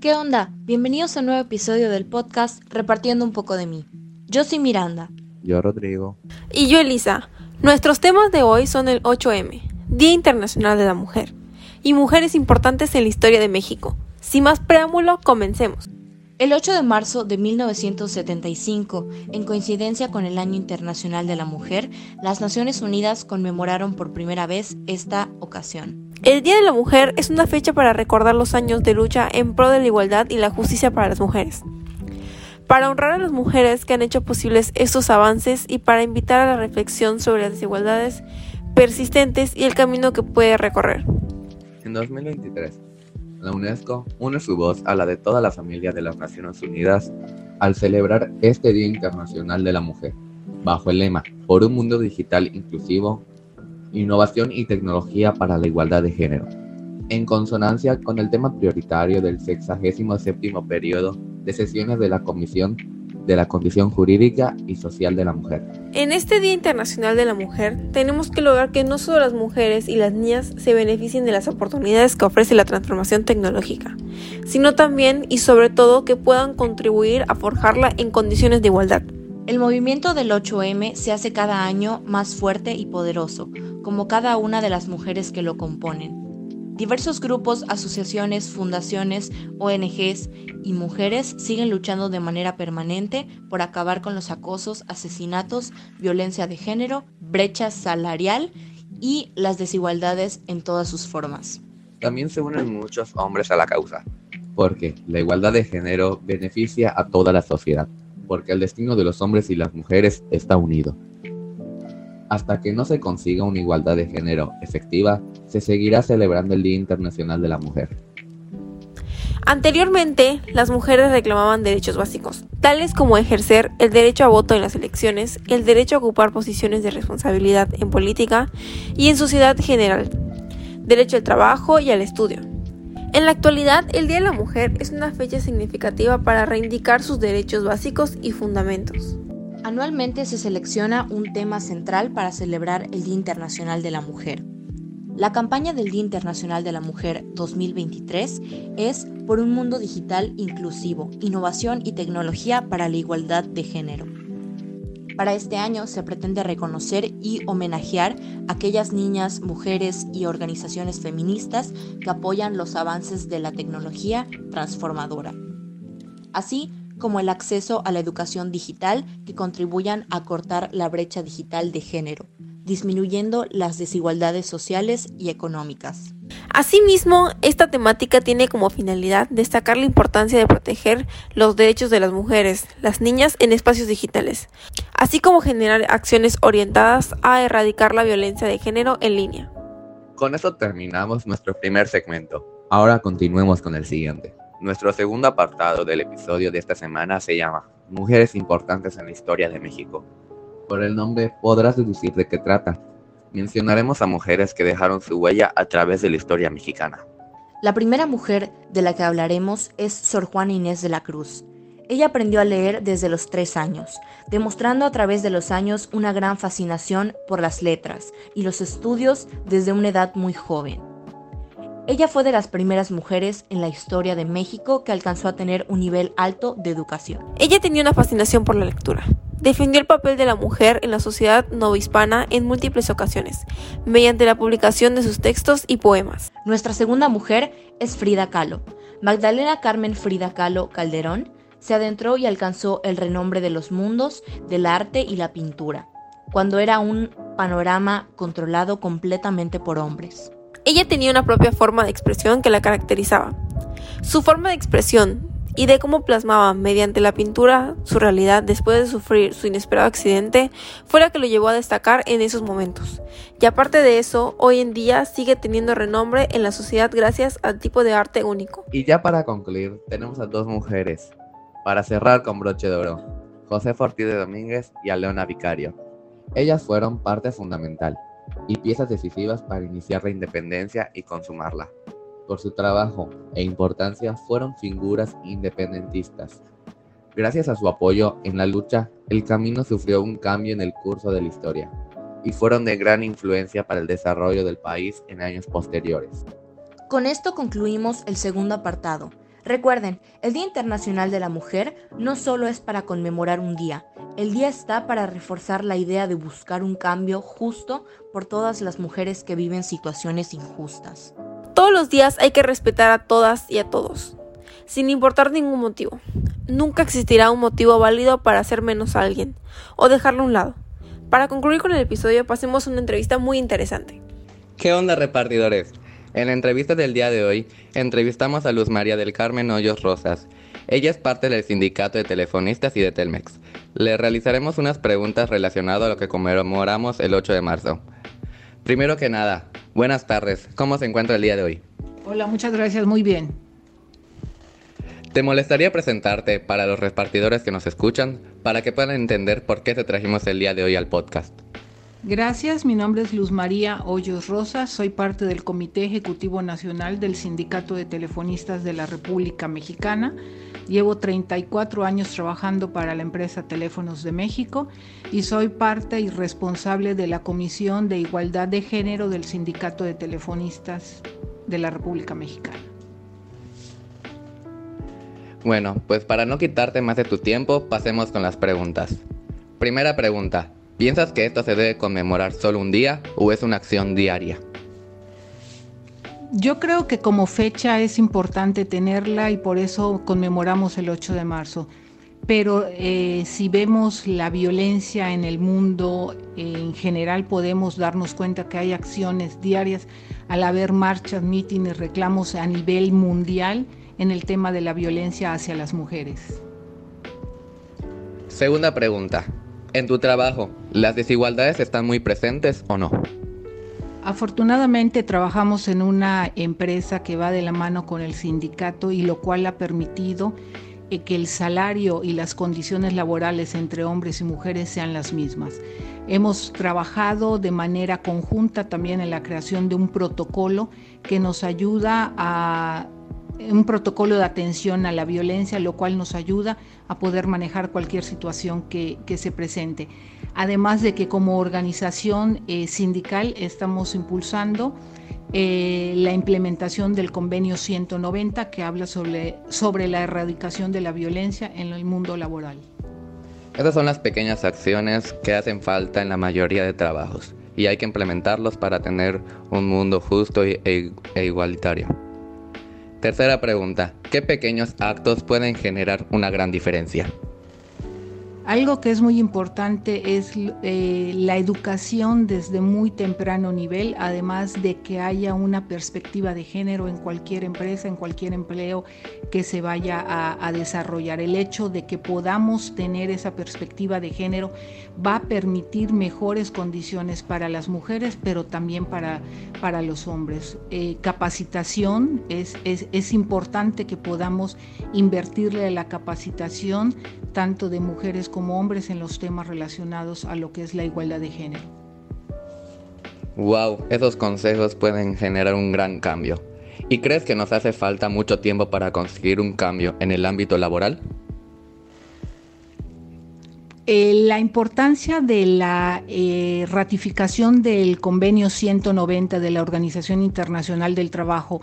¿Qué onda? Bienvenidos a un nuevo episodio del podcast Repartiendo un poco de mí. Yo soy Miranda. Yo Rodrigo. Y yo Elisa. Nuestros temas de hoy son el 8M, Día Internacional de la Mujer, y mujeres importantes en la historia de México. Sin más preámbulo, comencemos. El 8 de marzo de 1975, en coincidencia con el Año Internacional de la Mujer, las Naciones Unidas conmemoraron por primera vez esta ocasión. El Día de la Mujer es una fecha para recordar los años de lucha en pro de la igualdad y la justicia para las mujeres. Para honrar a las mujeres que han hecho posibles estos avances y para invitar a la reflexión sobre las desigualdades persistentes y el camino que puede recorrer. En 2023, la UNESCO une su voz a la de toda la familia de las Naciones Unidas al celebrar este Día Internacional de la Mujer, bajo el lema Por un mundo digital inclusivo, innovación y tecnología para la igualdad de género, en consonancia con el tema prioritario del 67 periodo de sesiones de la Comisión de la condición jurídica y social de la mujer. En este Día Internacional de la Mujer tenemos que lograr que no solo las mujeres y las niñas se beneficien de las oportunidades que ofrece la transformación tecnológica, sino también y sobre todo que puedan contribuir a forjarla en condiciones de igualdad. El movimiento del 8M se hace cada año más fuerte y poderoso, como cada una de las mujeres que lo componen. Diversos grupos, asociaciones, fundaciones, ONGs y mujeres siguen luchando de manera permanente por acabar con los acosos, asesinatos, violencia de género, brecha salarial y las desigualdades en todas sus formas. También se unen muchos hombres a la causa, porque la igualdad de género beneficia a toda la sociedad, porque el destino de los hombres y las mujeres está unido. Hasta que no se consiga una igualdad de género efectiva, se seguirá celebrando el Día Internacional de la Mujer. Anteriormente, las mujeres reclamaban derechos básicos, tales como ejercer el derecho a voto en las elecciones, el derecho a ocupar posiciones de responsabilidad en política y en sociedad general, derecho al trabajo y al estudio. En la actualidad, el Día de la Mujer es una fecha significativa para reivindicar sus derechos básicos y fundamentos. Anualmente se selecciona un tema central para celebrar el Día Internacional de la Mujer. La campaña del Día Internacional de la Mujer 2023 es Por un mundo digital inclusivo, innovación y tecnología para la igualdad de género. Para este año se pretende reconocer y homenajear a aquellas niñas, mujeres y organizaciones feministas que apoyan los avances de la tecnología transformadora. Así, como el acceso a la educación digital que contribuyan a cortar la brecha digital de género, disminuyendo las desigualdades sociales y económicas. Asimismo, esta temática tiene como finalidad destacar la importancia de proteger los derechos de las mujeres, las niñas en espacios digitales, así como generar acciones orientadas a erradicar la violencia de género en línea. Con esto terminamos nuestro primer segmento. Ahora continuemos con el siguiente. Nuestro segundo apartado del episodio de esta semana se llama Mujeres importantes en la historia de México. Por el nombre podrás deducir de qué trata. Mencionaremos a mujeres que dejaron su huella a través de la historia mexicana. La primera mujer de la que hablaremos es Sor Juana Inés de la Cruz. Ella aprendió a leer desde los tres años, demostrando a través de los años una gran fascinación por las letras y los estudios desde una edad muy joven. Ella fue de las primeras mujeres en la historia de México que alcanzó a tener un nivel alto de educación. Ella tenía una fascinación por la lectura. Defendió el papel de la mujer en la sociedad novohispana en múltiples ocasiones, mediante la publicación de sus textos y poemas. Nuestra segunda mujer es Frida Kahlo. Magdalena Carmen Frida Kahlo Calderón se adentró y alcanzó el renombre de los mundos del arte y la pintura, cuando era un panorama controlado completamente por hombres. Ella tenía una propia forma de expresión que la caracterizaba. Su forma de expresión y de cómo plasmaba mediante la pintura su realidad después de sufrir su inesperado accidente fue la que lo llevó a destacar en esos momentos. Y aparte de eso, hoy en día sigue teniendo renombre en la sociedad gracias al tipo de arte único. Y ya para concluir, tenemos a dos mujeres. Para cerrar con broche de oro, José Ortiz de Domínguez y Aleona Vicario. Ellas fueron parte fundamental y piezas decisivas para iniciar la independencia y consumarla. Por su trabajo e importancia fueron figuras independentistas. Gracias a su apoyo en la lucha, el camino sufrió un cambio en el curso de la historia y fueron de gran influencia para el desarrollo del país en años posteriores. Con esto concluimos el segundo apartado, Recuerden, el Día Internacional de la Mujer no solo es para conmemorar un día, el día está para reforzar la idea de buscar un cambio justo por todas las mujeres que viven situaciones injustas. Todos los días hay que respetar a todas y a todos, sin importar ningún motivo. Nunca existirá un motivo válido para hacer menos a alguien o dejarlo a un lado. Para concluir con el episodio, pasemos a una entrevista muy interesante. ¿Qué onda repartidores? En la entrevista del día de hoy, entrevistamos a Luz María del Carmen Hoyos Rosas. Ella es parte del sindicato de telefonistas y de Telmex. Le realizaremos unas preguntas relacionadas a lo que conmemoramos el 8 de marzo. Primero que nada, buenas tardes. ¿Cómo se encuentra el día de hoy? Hola, muchas gracias. Muy bien. ¿Te molestaría presentarte para los repartidores que nos escuchan para que puedan entender por qué te trajimos el día de hoy al podcast? Gracias, mi nombre es Luz María Hoyos Rosas, soy parte del Comité Ejecutivo Nacional del Sindicato de Telefonistas de la República Mexicana. Llevo 34 años trabajando para la empresa Teléfonos de México y soy parte y responsable de la Comisión de Igualdad de Género del Sindicato de Telefonistas de la República Mexicana. Bueno, pues para no quitarte más de tu tiempo, pasemos con las preguntas. Primera pregunta, ¿Piensas que esto se debe conmemorar solo un día o es una acción diaria? Yo creo que como fecha es importante tenerla y por eso conmemoramos el 8 de marzo. Pero eh, si vemos la violencia en el mundo en general, podemos darnos cuenta que hay acciones diarias al haber marchas, mítines, reclamos a nivel mundial en el tema de la violencia hacia las mujeres. Segunda pregunta. En tu trabajo, ¿las desigualdades están muy presentes o no? Afortunadamente trabajamos en una empresa que va de la mano con el sindicato y lo cual ha permitido eh, que el salario y las condiciones laborales entre hombres y mujeres sean las mismas. Hemos trabajado de manera conjunta también en la creación de un protocolo que nos ayuda a un protocolo de atención a la violencia, lo cual nos ayuda a poder manejar cualquier situación que, se presente. Además de que como organización eh, sindical estamos impulsando eh, la implementación del convenio 190 que habla sobre, sobre la erradicación de la violencia en el mundo laboral. Esas son las pequeñas acciones que hacen falta en la mayoría de trabajos y hay que implementarlos para tener un mundo justo e, e igualitario. Tercera pregunta, ¿qué pequeños actos pueden generar una gran diferencia? Algo que es muy importante es eh, la educación desde muy temprano nivel, además de que haya una perspectiva de género en cualquier empresa, en cualquier empleo que se vaya a, desarrollar. El hecho de que podamos tener esa perspectiva de género va a permitir mejores condiciones para las mujeres, pero también para, para los hombres. Eh, capacitación, es, es, es importante que podamos invertirle la capacitación tanto de mujeres como hombres en los temas relacionados a lo que es la igualdad de género. Wow, esos consejos pueden generar un gran cambio. ¿Y crees que nos hace falta mucho tiempo para conseguir un cambio en el ámbito laboral? Eh, la importancia de la eh, ratificación del convenio 190 de la Organización Internacional del Trabajo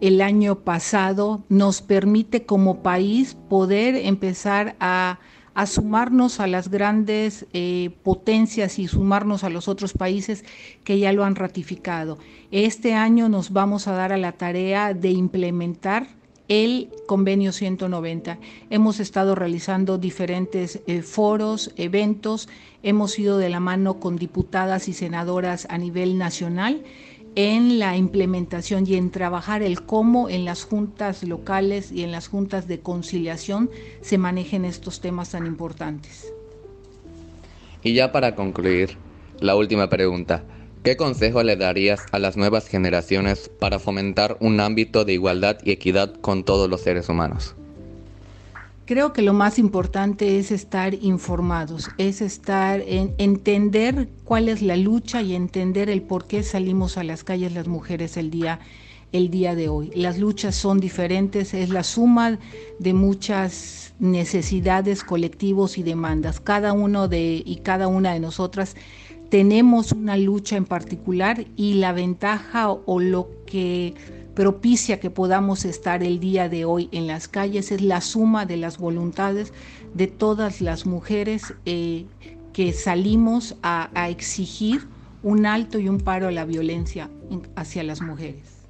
el año pasado nos permite como país poder empezar a, sumarnos a las grandes eh, potencias y sumarnos a los otros países que ya lo han ratificado. Este año nos vamos a dar a la tarea de implementar el convenio 190. Hemos estado realizando diferentes eh, foros, eventos, hemos ido de la mano con diputadas y senadoras a nivel nacional en la implementación y en trabajar el cómo en las juntas locales y en las juntas de conciliación se manejen estos temas tan importantes. Y ya para concluir, la última pregunta. ¿Qué consejo le darías a las nuevas generaciones para fomentar un ámbito de igualdad y equidad con todos los seres humanos? Creo que lo más importante es estar informados, es estar en entender cuál es la lucha y entender el por qué salimos a las calles las mujeres el día el día de hoy. Las luchas son diferentes, es la suma de muchas necesidades, colectivos y demandas. Cada uno de y cada una de nosotras tenemos una lucha en particular y la ventaja o lo que propicia que podamos estar el día de hoy en las calles, es la suma de las voluntades de todas las mujeres eh, que salimos a, a exigir un alto y un paro a la violencia hacia las mujeres.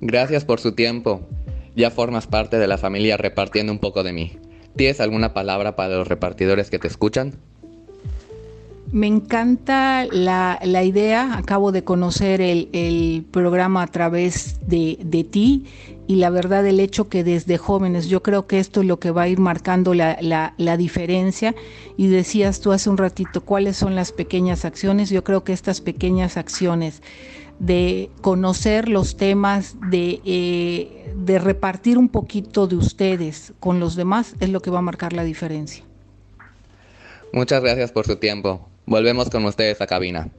Gracias por su tiempo. Ya formas parte de la familia repartiendo un poco de mí. ¿Tienes alguna palabra para los repartidores que te escuchan? Me encanta la, idea, acabo de conocer el, programa a través de, ti y la verdad el hecho que desde jóvenes, yo creo que esto es lo que va a ir marcando la, la, diferencia y decías tú hace un ratito cuáles son las pequeñas acciones, yo creo que estas pequeñas acciones de conocer los temas, de, eh, de repartir un poquito de ustedes con los demás es lo que va a marcar la diferencia. Muchas gracias por su tiempo. Volvemos con ustedes a cabina.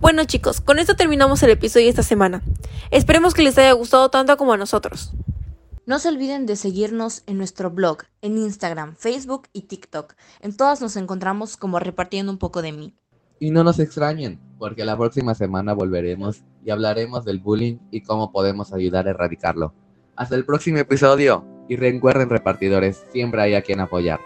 Bueno chicos, con esto terminamos el episodio de esta semana. Esperemos que les haya gustado tanto como a nosotros. No se olviden de seguirnos en nuestro blog, en Instagram, Facebook y TikTok. En todas nos encontramos como repartiendo un poco de mí. Y no nos extrañen, porque la próxima semana volveremos y hablaremos del bullying y cómo podemos ayudar a erradicarlo. Hasta el próximo episodio y recuerden repartidores, siempre hay a quien apoyar.